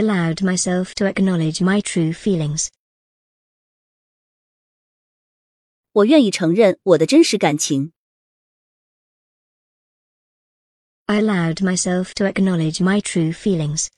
allowed myself to acknowledge my true feelings. 我愿意承认我的真实感情。I I allowed myself to acknowledge my true feelings.